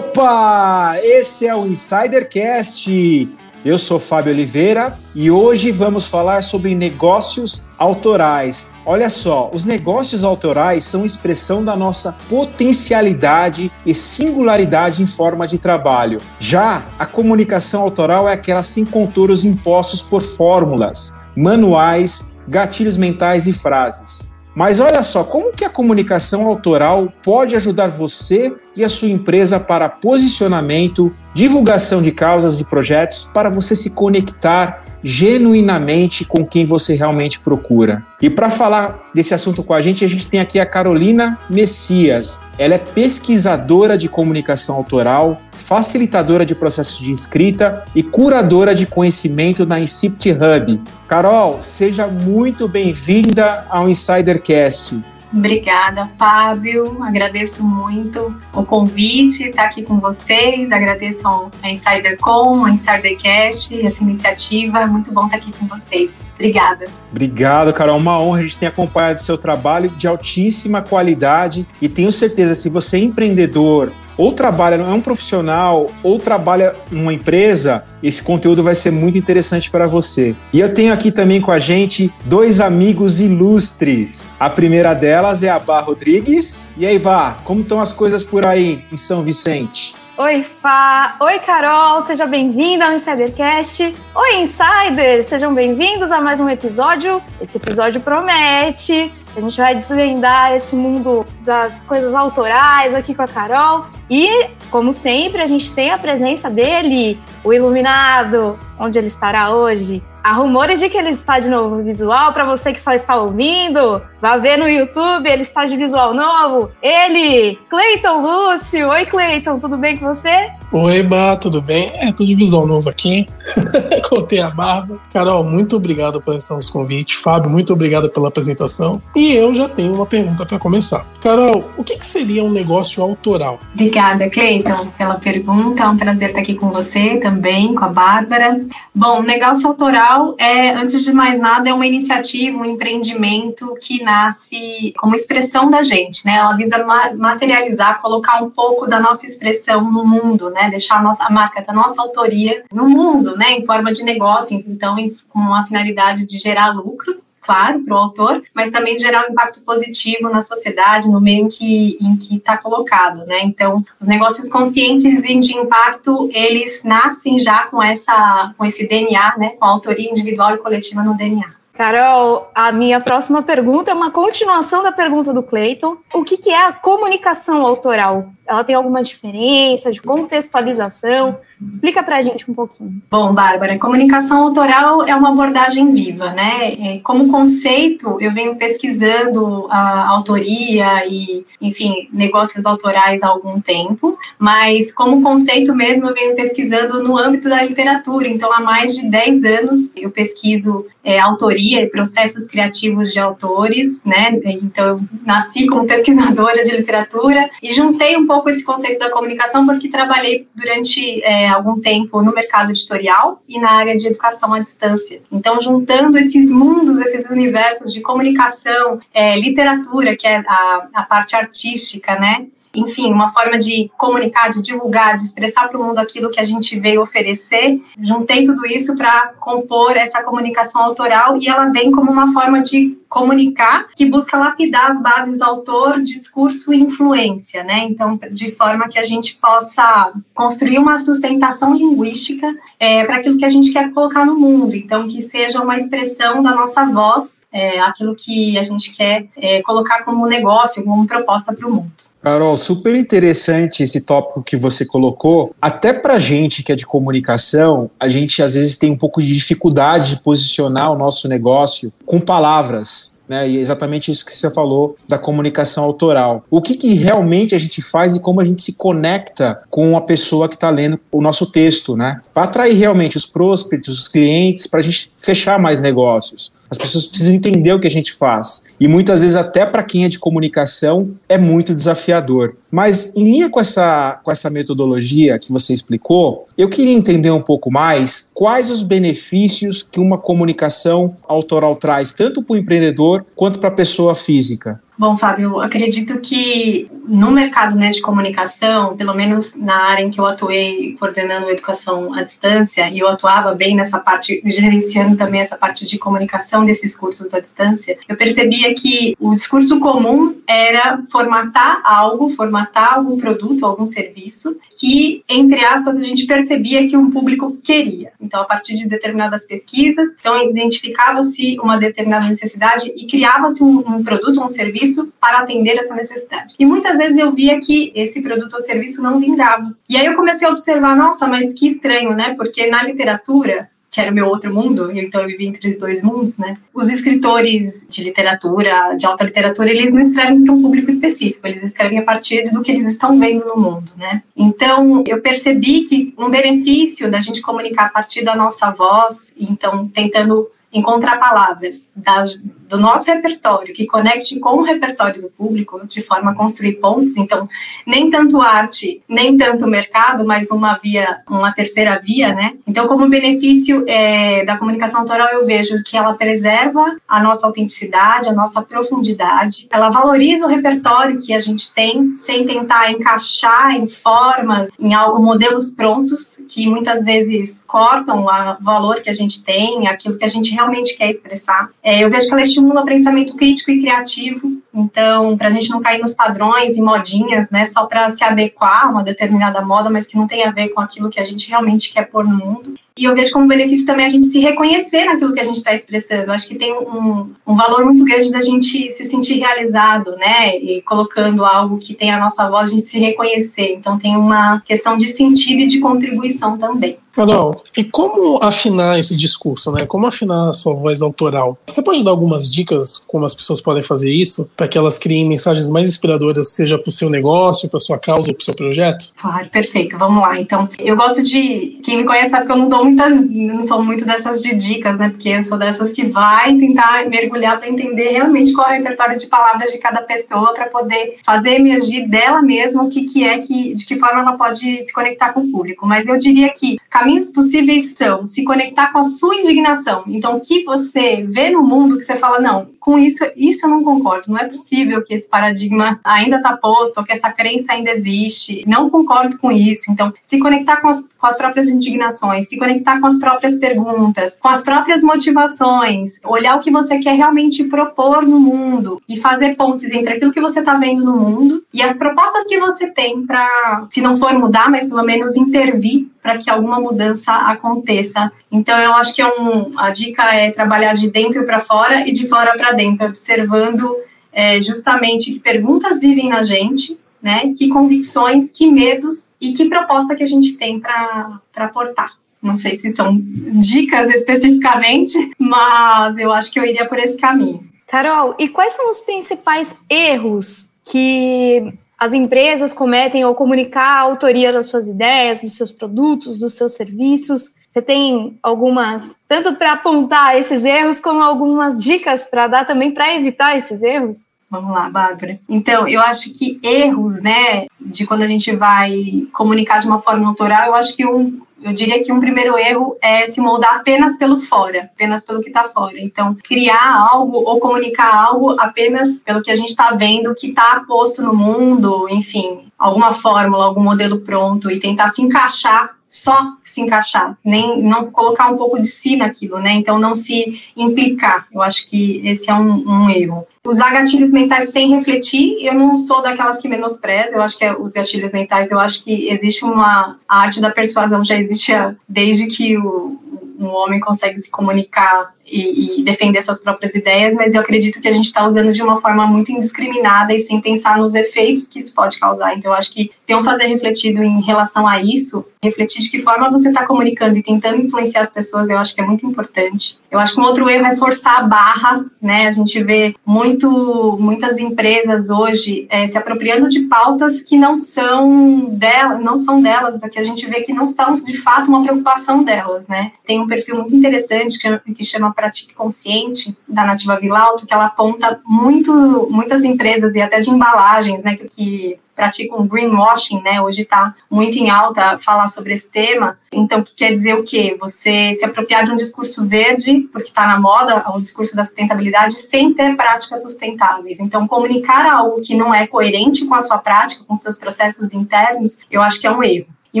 Opa! Esse é o Insidercast. Eu sou Fábio Oliveira e hoje vamos falar sobre negócios autorais. Olha só, os negócios autorais são expressão da nossa potencialidade e singularidade em forma de trabalho. Já a comunicação autoral é aquela sem contornos impostos por fórmulas, manuais, gatilhos mentais e frases. Mas olha só, como que a comunicação autoral pode ajudar você e a sua empresa para posicionamento, divulgação de causas e projetos para você se conectar genuinamente com quem você realmente procura. E para falar desse assunto com a gente, a gente tem aqui a Carolina Messias. Ela é pesquisadora de comunicação autoral, facilitadora de processos de escrita e curadora de conhecimento na Incipit Hub. Carol, seja muito bem-vinda ao Insidercast. Obrigada, Fábio. Agradeço muito o convite, estar aqui com vocês. Agradeço a InsiderCom, a InsiderCast, essa iniciativa. É muito bom estar aqui com vocês. Obrigada. Obrigado, Carol. Uma honra a gente ter acompanhado seu trabalho de altíssima qualidade e tenho certeza, se você é empreendedor, ou trabalha, é um profissional, ou trabalha numa empresa, esse conteúdo vai ser muito interessante para você. E eu tenho aqui também com a gente dois amigos ilustres. A primeira delas é a Bá Rodrigues. E aí, Bá, como estão as coisas por aí em São Vicente? Oi, Fá. Oi, Carol. Seja bem-vinda ao Insidercast. Oi, Insiders. Sejam bem-vindos a mais um episódio. Esse episódio promete. A gente vai desvendar esse mundo das coisas autorais aqui com a Carol. E, como sempre, a gente tem a presença dele, o iluminado, onde ele estará hoje. Há rumores de que ele está de novo visual, para você que só está ouvindo, vá ver no YouTube, ele está de visual novo. Ele, Cleiton Lúcio. Oi, Cleiton, tudo bem com você? Oi, Bá, tudo bem? É, tô de visual novo aqui. Cortei a barba. Carol, muito obrigado por estar nos convite. Fábio, muito obrigado pela apresentação. E eu já tenho uma pergunta para começar. Carol, o que, que, seria um negócio autoral? Obrigada, Cleiton, pela pergunta. É um prazer estar aqui com você também, com a Bárbara. Bom, negócio autoral é, antes de mais nada, é uma iniciativa, um empreendimento que nasce como expressão da gente, né? Ela visa materializar, colocar um pouco da nossa expressão no mundo, né? Deixar a nossa marca da nossa autoria no mundo, né? Em forma de negócio, então, com a finalidade de gerar lucro claro, para o autor, mas também de gerar um impacto positivo na sociedade, no meio em que em que está colocado, né? Então, os negócios conscientes e de impacto, eles nascem já com essa com esse DNA, né? Com a autoria individual e coletiva no DNA. Carol, a minha próxima pergunta é uma continuação da pergunta do Clayton. O que, que é a comunicação autoral? Ela tem alguma diferença de contextualização? Explica para a gente um pouquinho. Bom, Bárbara, comunicação autoral é uma abordagem viva, né? É, como conceito, eu venho pesquisando a autoria e, enfim, negócios autorais há algum tempo, mas como conceito mesmo, eu venho pesquisando no âmbito da literatura. Então, há mais de 10 anos eu pesquiso é, autoria e processos criativos de autores, né? Então, eu nasci como pesquisadora de literatura e juntei um pouco esse conceito da comunicação porque trabalhei durante é, algum tempo no mercado editorial e na área de educação à distância. Então, juntando esses mundos, esses universos de comunicação, é, literatura, que é a, a parte artística, né? Enfim, uma forma de comunicar, de divulgar, de expressar para o mundo aquilo que a gente veio oferecer. Juntei tudo isso para compor essa comunicação autoral e ela vem como uma forma de comunicar que busca lapidar as bases autor, discurso e influência, né? Então, de forma que a gente possa construir uma sustentação linguística é, para aquilo que a gente quer colocar no mundo. Então, que seja uma expressão da nossa voz, é, aquilo que a gente quer é, colocar como negócio, como proposta para o mundo. Carol, super interessante esse tópico que você colocou. Até para gente que é de comunicação, a gente às vezes tem um pouco de dificuldade de posicionar o nosso negócio com palavras. Né, e é exatamente isso que você falou da comunicação autoral. O que, que realmente a gente faz e como a gente se conecta com a pessoa que está lendo o nosso texto, né? Para atrair realmente os prospectos, os clientes, para a gente fechar mais negócios. As pessoas precisam entender o que a gente faz. E muitas vezes, até para quem é de comunicação, é muito desafiador. Mas em linha com essa, com essa metodologia que você explicou, eu queria entender um pouco mais quais os benefícios que uma comunicação autoral traz, tanto para o empreendedor quanto para a pessoa física. Bom, Fábio, acredito que no mercado né, de comunicação, pelo menos na área em que eu atuei coordenando educação à distância, e eu atuava bem nessa parte, gerenciando também essa parte de comunicação desses cursos à distância, eu percebia que o discurso comum era formatar algo, formatar algum produto, algum serviço, que, entre aspas, a gente percebia que um público queria. Então, a partir de determinadas pesquisas, então identificava-se uma determinada necessidade e criava-se um, um produto, um serviço para atender essa necessidade. E muitas vezes eu via que esse produto ou serviço não vingava. E aí eu comecei a observar, nossa, mas que estranho, né? Porque na literatura, que era o meu outro mundo, então eu vivi entre os dois mundos, né? Os escritores de literatura, de alta literatura, eles não escrevem para um público específico, eles escrevem a partir do que eles estão vendo no mundo, né? Então, eu percebi que um benefício da gente comunicar a partir da nossa voz, então tentando encontrar palavras das, do nosso repertório que conecte com o repertório do público, de forma a construir pontes. Então, nem tanto arte, nem tanto mercado, mas uma via, uma terceira via, né? Então, como benefício é, da comunicação autoral, eu vejo que ela preserva a nossa autenticidade, a nossa profundidade, ela valoriza o repertório que a gente tem, sem tentar encaixar em formas, em algo, modelos prontos, que muitas vezes cortam o valor que a gente tem, aquilo que a gente realmente quer expressar. É, eu vejo que ela estimula o pensamento crítico e criativo, então, para a gente não cair nos padrões e modinhas, né, só para se adequar a uma determinada moda, mas que não tem a ver com aquilo que a gente realmente quer pôr no mundo. E eu vejo como benefício também a gente se reconhecer naquilo que a gente está expressando. Eu acho que tem um, um valor muito grande da gente se sentir realizado, né? E colocando algo que tem a nossa voz, a gente se reconhecer. Então tem uma questão de sentido e de contribuição também. Carol, e como afinar esse discurso, né? Como afinar a sua voz autoral? Você pode dar algumas dicas como as pessoas podem fazer isso para que elas criem mensagens mais inspiradoras, seja para o seu negócio, para sua causa para o seu projeto? Claro, perfeito. Vamos lá. Então, eu gosto de quem me conhece sabe que eu não dou muitas, não sou muito dessas de dicas, né? Porque eu sou dessas que vai tentar mergulhar para entender realmente qual é o repertório de palavras de cada pessoa para poder fazer emergir dela mesma o que que é que de que forma ela pode se conectar com o público. Mas eu diria que caminhos possíveis são se conectar com a sua indignação. Então, o que você vê no mundo que você fala, não, com isso, isso eu não concordo. Não é possível que esse paradigma ainda está posto, ou que essa crença ainda existe. Não concordo com isso. Então, se conectar com as, com as próprias indignações, se conectar com as próprias perguntas, com as próprias motivações, olhar o que você quer realmente propor no mundo e fazer pontes entre aquilo que você está vendo no mundo e as propostas que você tem para, se não for mudar, mas pelo menos intervir para que alguma mudança aconteça. Então, eu acho que é um, a dica é trabalhar de dentro para fora e de fora para dentro, observando é, justamente que perguntas vivem na gente, né? Que convicções, que medos e que proposta que a gente tem para aportar. Não sei se são dicas especificamente, mas eu acho que eu iria por esse caminho. Carol, e quais são os principais erros que as empresas cometem ao comunicar a autoria das suas ideias, dos seus produtos, dos seus serviços. Você tem algumas, tanto para apontar esses erros, como algumas dicas para dar também para evitar esses erros? Vamos lá, Bárbara. Então, eu acho que erros, né, de quando a gente vai comunicar de uma forma autoral, eu acho que um, eu diria que um primeiro erro é se moldar apenas pelo fora, apenas pelo que está fora. Então, criar algo ou comunicar algo apenas pelo que a gente está vendo, que está posto no mundo, enfim, alguma fórmula, algum modelo pronto e tentar se encaixar só se encaixar, nem não colocar um pouco de si naquilo, né? Então não se implicar. Eu acho que esse é um, um erro. Usar gatilhos mentais sem refletir, eu não sou daquelas que menospreza, eu acho que é, os gatilhos mentais, eu acho que existe uma a arte da persuasão já existe desde que o, um homem consegue se comunicar e, e, defender suas próprias ideias, mas eu acredito que a gente está usando de uma forma muito indiscriminada e sem pensar nos efeitos que isso pode causar. Então, eu acho que tem um fazer refletido em relação a isso, refletir de que forma você está comunicando e tentando influenciar as pessoas, eu acho que é muito importante. Eu acho que um outro erro é forçar a barra, né? A gente vê muito, muitas empresas hoje é, se apropriando de pautas que não são delas, não são delas, que a gente vê que não são de fato uma preocupação delas, né? Tem um perfil muito interessante que, que chama Pratique Consciente, da Nativa Vilauto, que ela aponta muito, muitas empresas e até de embalagens, né, que, praticam greenwashing, né? Hoje está muito em alta falar sobre esse tema. Então, que quer dizer o quê? Você se apropriar de um discurso verde, porque está na moda o discurso da sustentabilidade, sem ter práticas sustentáveis. Então, comunicar algo que não é coerente com a sua prática, com seus processos internos, eu acho que é um erro. E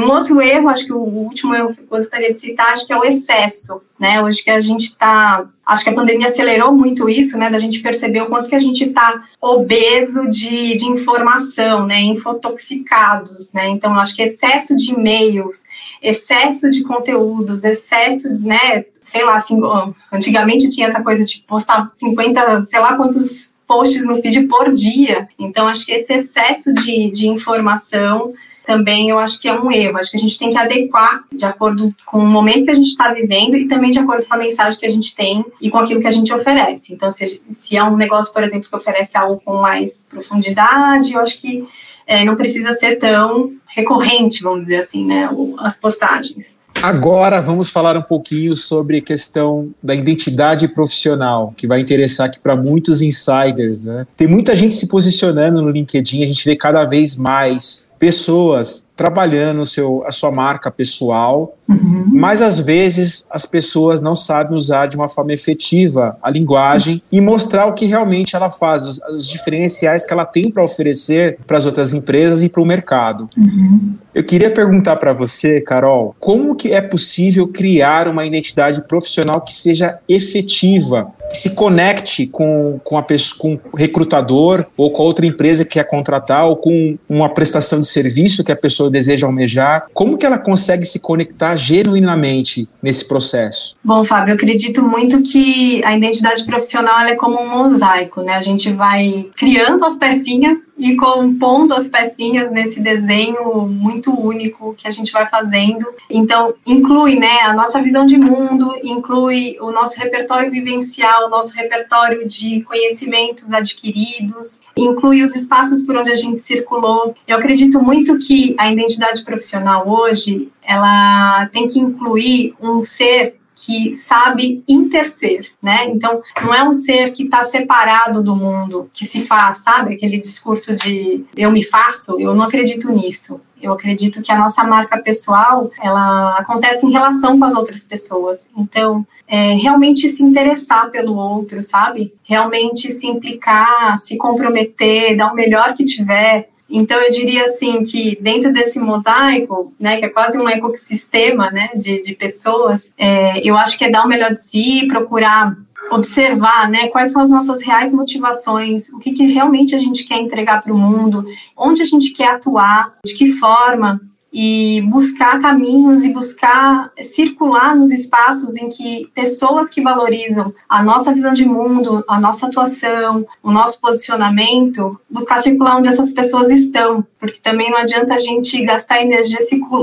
um outro erro, acho que o último erro que eu gostaria de citar, acho que é o excesso, né? Hoje que a gente está, acho que a pandemia acelerou muito isso, né? Da gente perceber o quanto que a gente está obeso de, de informação, né? Infotoxicados, né? Então, acho que excesso de e-mails, excesso de conteúdos, excesso, né? Sei lá, assim, antigamente tinha essa coisa de postar 50, sei lá quantos posts no feed por dia. Então, acho que esse excesso de, de informação também eu acho que é um erro. Acho que a gente tem que adequar de acordo com o momento que a gente está vivendo e também de acordo com a mensagem que a gente tem e com aquilo que a gente oferece. Então, se, se é um negócio, por exemplo, que oferece algo com mais profundidade, eu acho que é, não precisa ser tão recorrente, vamos dizer assim, né, as postagens. Agora vamos falar um pouquinho sobre a questão da identidade profissional, que vai interessar aqui para muitos insiders. Né? Tem muita gente se posicionando no LinkedIn, a gente vê cada vez mais pessoas trabalhando seu, a sua marca pessoal, uhum. mas às vezes as pessoas não sabem usar de uma forma efetiva a linguagem e mostrar o que realmente ela faz, os, os diferenciais que ela tem para oferecer para as outras empresas e para o mercado. Uhum. Eu queria perguntar para você, Carol, como que é possível criar uma identidade profissional que seja efetiva se conecte com, com, a pessoa, com o recrutador ou com a outra empresa que quer contratar ou com uma prestação de serviço que a pessoa deseja almejar. Como que ela consegue se conectar genuinamente nesse processo? Bom, Fábio, eu acredito muito que a identidade profissional é como um mosaico, né? A gente vai criando as pecinhas e compondo as pecinhas nesse desenho muito único que a gente vai fazendo. Então, inclui, né, a nossa visão de mundo, inclui o nosso repertório vivencial o nosso repertório de conhecimentos adquiridos, inclui os espaços por onde a gente circulou. Eu acredito muito que a identidade profissional hoje, ela tem que incluir um ser que sabe interser, né? Então, não é um ser que está separado do mundo, que se faz, sabe? Aquele discurso de eu me faço, eu não acredito nisso. Eu acredito que a nossa marca pessoal, ela acontece em relação com as outras pessoas. Então, é, realmente se interessar pelo outro, sabe? Realmente se implicar, se comprometer, dar o melhor que tiver. Então, eu diria assim que dentro desse mosaico, né, que é quase um ecossistema né, de, de pessoas, é, eu acho que é dar o melhor de si, procurar observar né, quais são as nossas reais motivações, o que, que realmente a gente quer entregar para o mundo, onde a gente quer atuar, de que forma, e buscar caminhos e buscar circular nos espaços em que pessoas que valorizam a nossa visão de mundo, a nossa atuação, o nosso posicionamento, buscar circular onde essas pessoas estão, porque também não adianta a gente gastar energia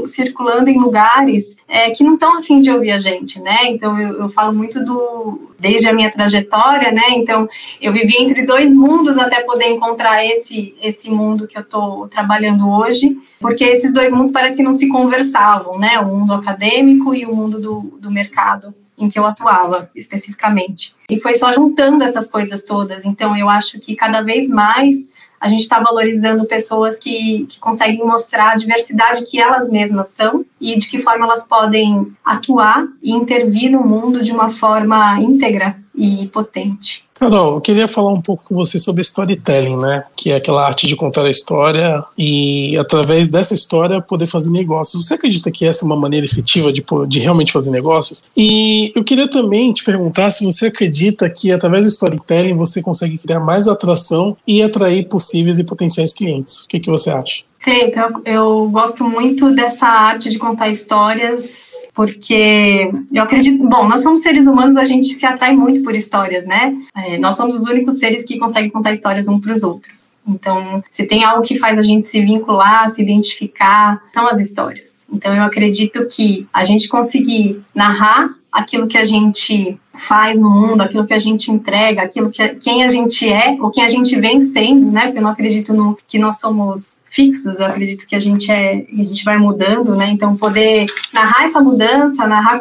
circulando em lugares é, que não estão afim de ouvir a gente, né? Então eu, eu falo muito do desde a minha trajetória, né? Então eu vivi entre dois mundos até poder encontrar esse esse mundo que eu estou trabalhando hoje porque esses dois mundos parece que não se conversavam, né? O mundo acadêmico e o mundo do, do mercado em que eu atuava especificamente. E foi só juntando essas coisas todas. Então, eu acho que cada vez mais a gente está valorizando pessoas que, que conseguem mostrar a diversidade que elas mesmas são e de que forma elas podem atuar e intervir no mundo de uma forma íntegra e potente. Carol, eu queria falar um pouco com você sobre storytelling, né? Que é aquela arte de contar a história e, através dessa história, poder fazer negócios. Você acredita que essa é uma maneira efetiva de, de realmente fazer negócios? E eu queria também te perguntar se você acredita que, através do storytelling, você consegue criar mais atração e atrair possíveis e potenciais clientes. O que, que você acha? Cleiton, eu gosto muito dessa arte de contar histórias porque eu acredito, bom, nós somos seres humanos, a gente se atrai muito por histórias, né? É, nós somos os únicos seres que conseguem contar histórias uns para os outros. Então, se tem algo que faz a gente se vincular, se identificar, são as histórias. Então, eu acredito que a gente conseguir narrar aquilo que a gente faz no mundo, aquilo que a gente entrega, aquilo que quem a gente é ou quem a gente vem sendo, né? Porque eu não acredito no que nós somos fixos, eu acredito que a gente é, a gente vai mudando, né? Então poder narrar essa mudança, narrar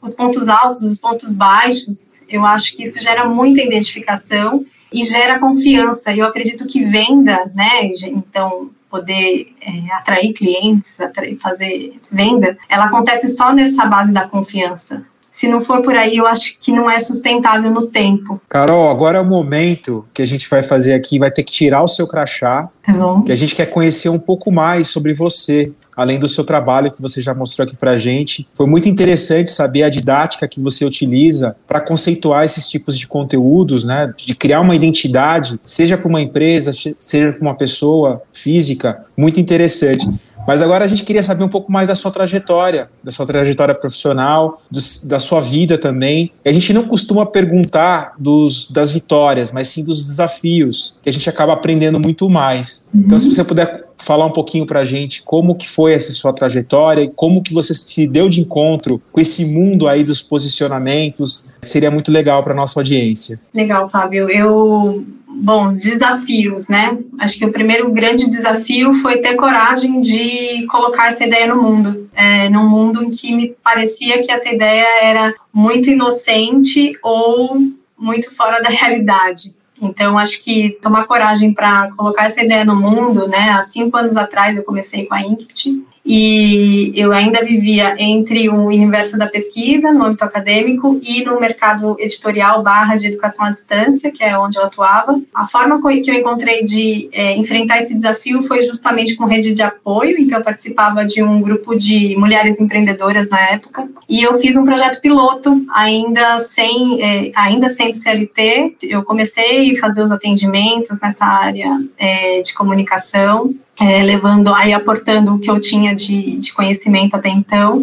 os pontos altos, os pontos baixos, eu acho que isso gera muita identificação e gera confiança. E eu acredito que venda, né? Então poder é, atrair clientes, atrair, fazer venda, ela acontece só nessa base da confiança. Se não for por aí, eu acho que não é sustentável no tempo. Carol, agora é o momento que a gente vai fazer aqui, vai ter que tirar o seu crachá, tá bom. que a gente quer conhecer um pouco mais sobre você, além do seu trabalho que você já mostrou aqui para gente. Foi muito interessante saber a didática que você utiliza para conceituar esses tipos de conteúdos, né? De criar uma identidade, seja para uma empresa, seja para uma pessoa física, muito interessante. Mas agora a gente queria saber um pouco mais da sua trajetória, da sua trajetória profissional, dos, da sua vida também. E a gente não costuma perguntar dos, das vitórias, mas sim dos desafios, que a gente acaba aprendendo muito mais. Uhum. Então, se você puder falar um pouquinho para a gente como que foi essa sua trajetória e como que você se deu de encontro com esse mundo aí dos posicionamentos, seria muito legal para nossa audiência. Legal, Fábio. Eu Bom, desafios, né? Acho que o primeiro grande desafio foi ter coragem de colocar essa ideia no mundo. É, num mundo em que me parecia que essa ideia era muito inocente ou muito fora da realidade. Então, acho que tomar coragem para colocar essa ideia no mundo, né? Há cinco anos atrás eu comecei com a Inct e eu ainda vivia entre o universo da pesquisa, no âmbito acadêmico, e no mercado editorial barra de educação à distância, que é onde eu atuava. A forma que eu encontrei de é, enfrentar esse desafio foi justamente com rede de apoio, então eu participava de um grupo de mulheres empreendedoras na época, e eu fiz um projeto piloto, ainda sem, é, ainda sendo CLT, eu comecei a fazer os atendimentos nessa área é, de comunicação, é, levando aí aportando o que eu tinha de, de conhecimento até então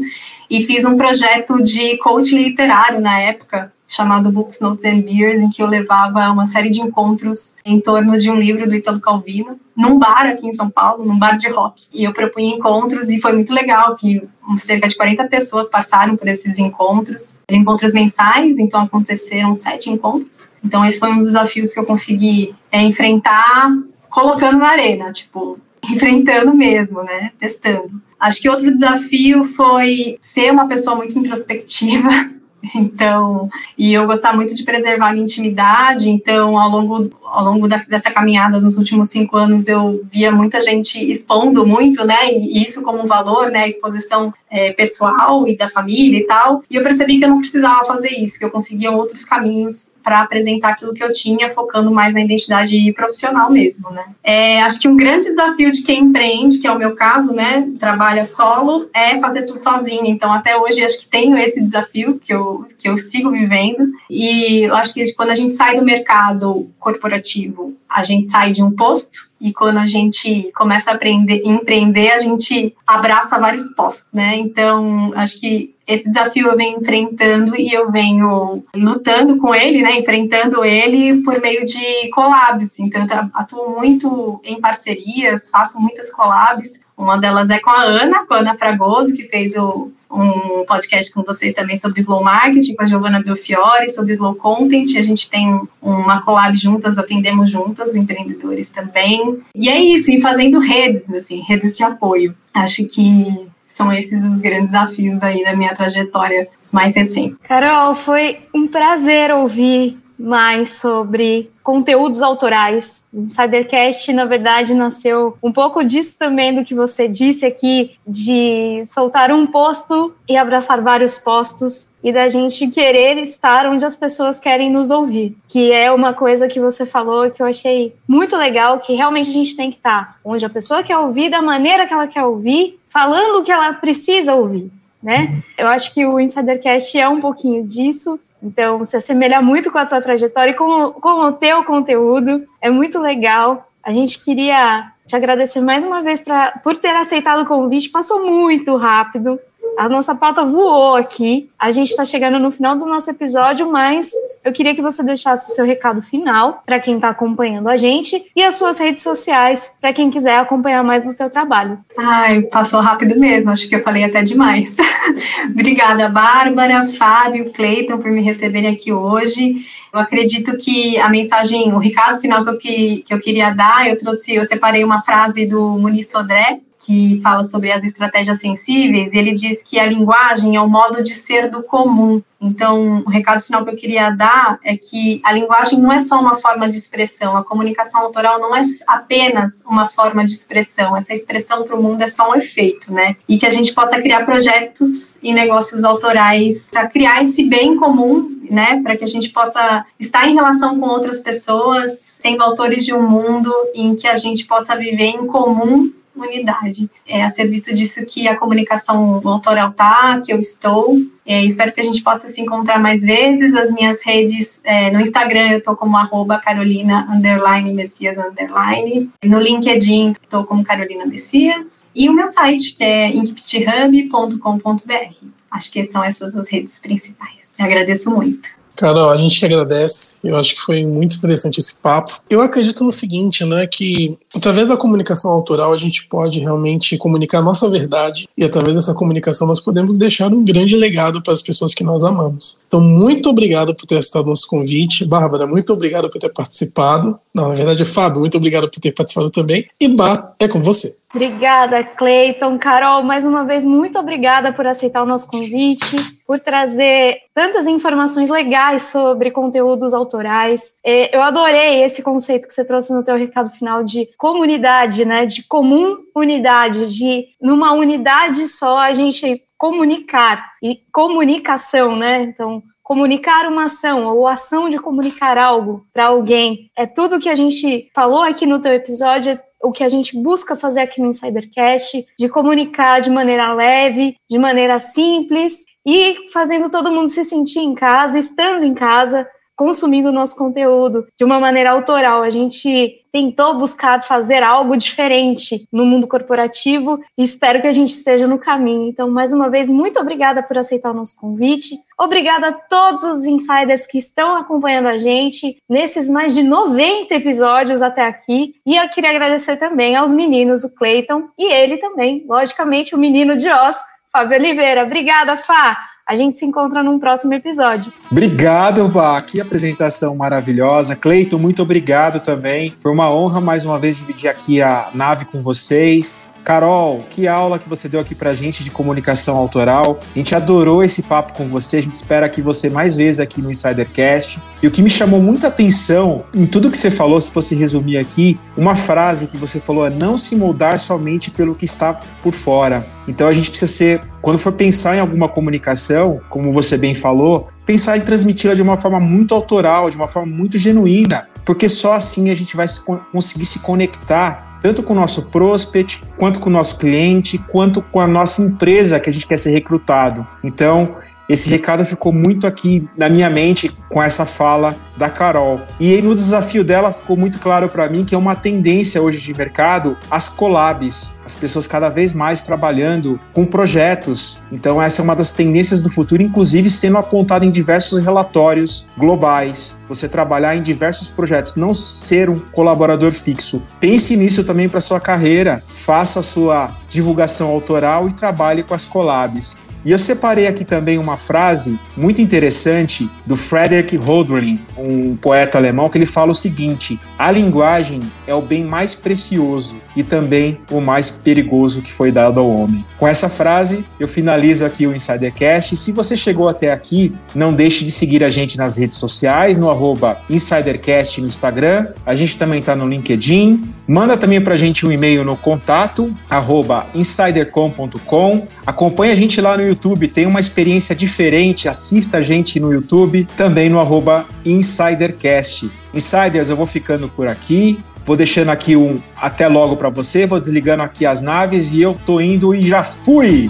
e fiz um projeto de coaching literário na época chamado Books, Notes and Beers, em que eu levava uma série de encontros em torno de um livro do Italo Calvino, num bar aqui em São Paulo, num bar de rock. E eu propunha encontros e foi muito legal, que cerca de 40 pessoas passaram por esses encontros. Eram encontros mensais, então aconteceram sete encontros. Então esse foi um dos desafios que eu consegui é, enfrentar colocando na arena, tipo, enfrentando mesmo, né? Testando. Acho que outro desafio foi ser uma pessoa muito introspectiva. Então, e eu gostar muito de preservar a minha intimidade. Então, ao longo, ao longo da, dessa caminhada nos últimos cinco anos, eu via muita gente expondo muito, né? E isso como um valor, né? Exposição é, pessoal e da família e tal. E eu percebi que eu não precisava fazer isso, que eu conseguia outros caminhos para apresentar aquilo que eu tinha, focando mais na identidade profissional mesmo, né? É, acho que um grande desafio de quem empreende, que é o meu caso, né, trabalha solo, é fazer tudo sozinho. Então, até hoje, acho que tenho esse desafio que eu, que eu sigo vivendo. E acho que quando a gente sai do mercado corporativo, a gente sai de um posto e quando a gente começa a aprender, empreender, a gente abraça vários postos, né? Então, acho que esse desafio eu venho enfrentando e eu venho lutando com ele, né, enfrentando ele por meio de collabs. Então, eu atuo muito em parcerias, faço muitas collabs. Uma delas é com a Ana, com a Ana Fragoso, que fez o, um podcast com vocês também sobre slow marketing, com a Giovanna Belfiore, sobre slow content. A gente tem uma collab juntas, atendemos juntas, empreendedores também. E é isso, e fazendo redes, assim, redes de apoio. Acho que são esses os grandes desafios daí da minha trajetória mais recente. Carol, foi um prazer ouvir mais sobre conteúdos autorais. O Insidercast, na verdade, nasceu um pouco disso também do que você disse aqui, de soltar um posto e abraçar vários postos e da gente querer estar onde as pessoas querem nos ouvir, que é uma coisa que você falou que eu achei muito legal, que realmente a gente tem que estar onde a pessoa quer ouvir, da maneira que ela quer ouvir falando o que ela precisa ouvir, né? Eu acho que o Insidercast é um pouquinho disso. Então, se assemelha muito com a tua trajetória e com, com o teu conteúdo. É muito legal. A gente queria te agradecer mais uma vez pra, por ter aceitado o convite. Passou muito rápido. A nossa pauta voou aqui. A gente está chegando no final do nosso episódio, mas eu queria que você deixasse o seu recado final para quem está acompanhando a gente e as suas redes sociais para quem quiser acompanhar mais do teu trabalho. Ai, passou rápido mesmo. Acho que eu falei até demais. Obrigada, Bárbara, Fábio, Cleiton, por me receberem aqui hoje. Eu acredito que a mensagem, o recado final que eu, que, que eu queria dar, eu trouxe, eu separei uma frase do Muniz Sodré, que fala sobre as estratégias sensíveis, ele diz que a linguagem é o modo de ser do comum. Então, o recado final que eu queria dar é que a linguagem não é só uma forma de expressão, a comunicação autoral não é apenas uma forma de expressão, essa expressão para o mundo é só um efeito, né? E que a gente possa criar projetos e negócios autorais para criar esse bem comum, né? Para que a gente possa estar em relação com outras pessoas, sendo autores de um mundo em que a gente possa viver em comum unidade. É a serviço disso que a comunicação autoral tá, que eu estou. É, espero que a gente possa se encontrar mais vezes. As minhas redes, é, no Instagram eu estou como arroba Carolina underline Messias underline. No LinkedIn estou como Carolina Messias. E o meu site, que é inkpthub.com.br. Acho que são essas as redes principais. Agradeço muito. Carol, a gente que agradece. Eu acho que foi muito interessante esse papo. Eu acredito no seguinte, né, que através da comunicação autoral a gente pode realmente comunicar a nossa verdade e através dessa comunicação nós podemos deixar um grande legado para as pessoas que nós amamos. Então, muito obrigado por ter aceitado nosso convite. Bárbara, muito obrigado por ter participado. Não, na verdade, Fábio, muito obrigado por ter participado também. E Bá, é com você. Obrigada, Cleiton. Carol, mais uma vez, muito obrigada por aceitar o nosso convite, por trazer tantas informações legais sobre conteúdos autorais. É, eu adorei esse conceito que você trouxe no teu recado final de comunidade, né? De comum unidade, de numa unidade só a gente comunicar e comunicação, né? Então, comunicar uma ação ou ação de comunicar algo para alguém. É tudo que a gente falou aqui no teu episódio, o que a gente busca fazer aqui no Insidercast, de comunicar de maneira leve, de maneira simples e fazendo todo mundo se sentir em casa, estando em casa, consumindo o nosso conteúdo de uma maneira autoral. A gente tentou buscar fazer algo diferente no mundo corporativo e espero que a gente esteja no caminho. Então, mais uma vez, muito obrigada por aceitar o nosso convite. Obrigada a todos os insiders que estão acompanhando a gente nesses mais de 90 episódios até aqui. E eu queria agradecer também aos meninos, o Cleiton e ele também, logicamente, o menino de Oz, Fábio Oliveira. Obrigada, Fá. A gente se encontra num próximo episódio. Obrigado, Bá. Que apresentação maravilhosa. Cleiton, muito obrigado também. Foi uma honra mais uma vez dividir aqui a nave com vocês. Carol, que aula que você deu aqui pra gente de comunicação autoral. A gente adorou esse papo com você. A gente espera que você mais vezes aqui no Insidercast. E o que me chamou muita atenção em tudo que você falou, se fosse resumir aqui, uma frase que você falou é não se moldar somente pelo que está por fora. Então a gente precisa ser, quando for pensar em alguma comunicação, como você bem falou, pensar em transmiti-la de uma forma muito autoral, de uma forma muito genuína, porque só assim a gente vai conseguir se conectar tanto com o nosso prospect, quanto com o nosso cliente, quanto com a nossa empresa que a gente quer ser recrutado. Então, esse recado ficou muito aqui na minha mente com essa fala da Carol. E no desafio dela ficou muito claro para mim que é uma tendência hoje de mercado as collabs, as pessoas cada vez mais trabalhando com projetos. Então essa é uma das tendências do futuro, inclusive sendo apontada em diversos relatórios globais. Você trabalhar em diversos projetos, não ser um colaborador fixo. Pense nisso também para sua carreira. Faça a sua divulgação autoral e trabalhe com as collabs. E eu separei aqui também uma frase muito interessante do Frederick Hölderlin, um poeta alemão, que ele fala o seguinte: a linguagem é o bem mais precioso e também o mais perigoso que foi dado ao homem. Com essa frase, eu finalizo aqui o Insidercast. Se você chegou até aqui, não deixe de seguir a gente nas redes sociais, no arroba InsiderCast no Instagram. A gente também está no LinkedIn. Manda também para a gente um e-mail no contato, arroba insidercom.com. Acompanhe a gente lá no YouTube, tem uma experiência diferente, assista a gente no YouTube, também no arroba InsiderCast. Insiders, eu vou ficando por aqui. Vou deixando aqui um até logo para você, vou desligando aqui as naves e eu tô indo e já fui!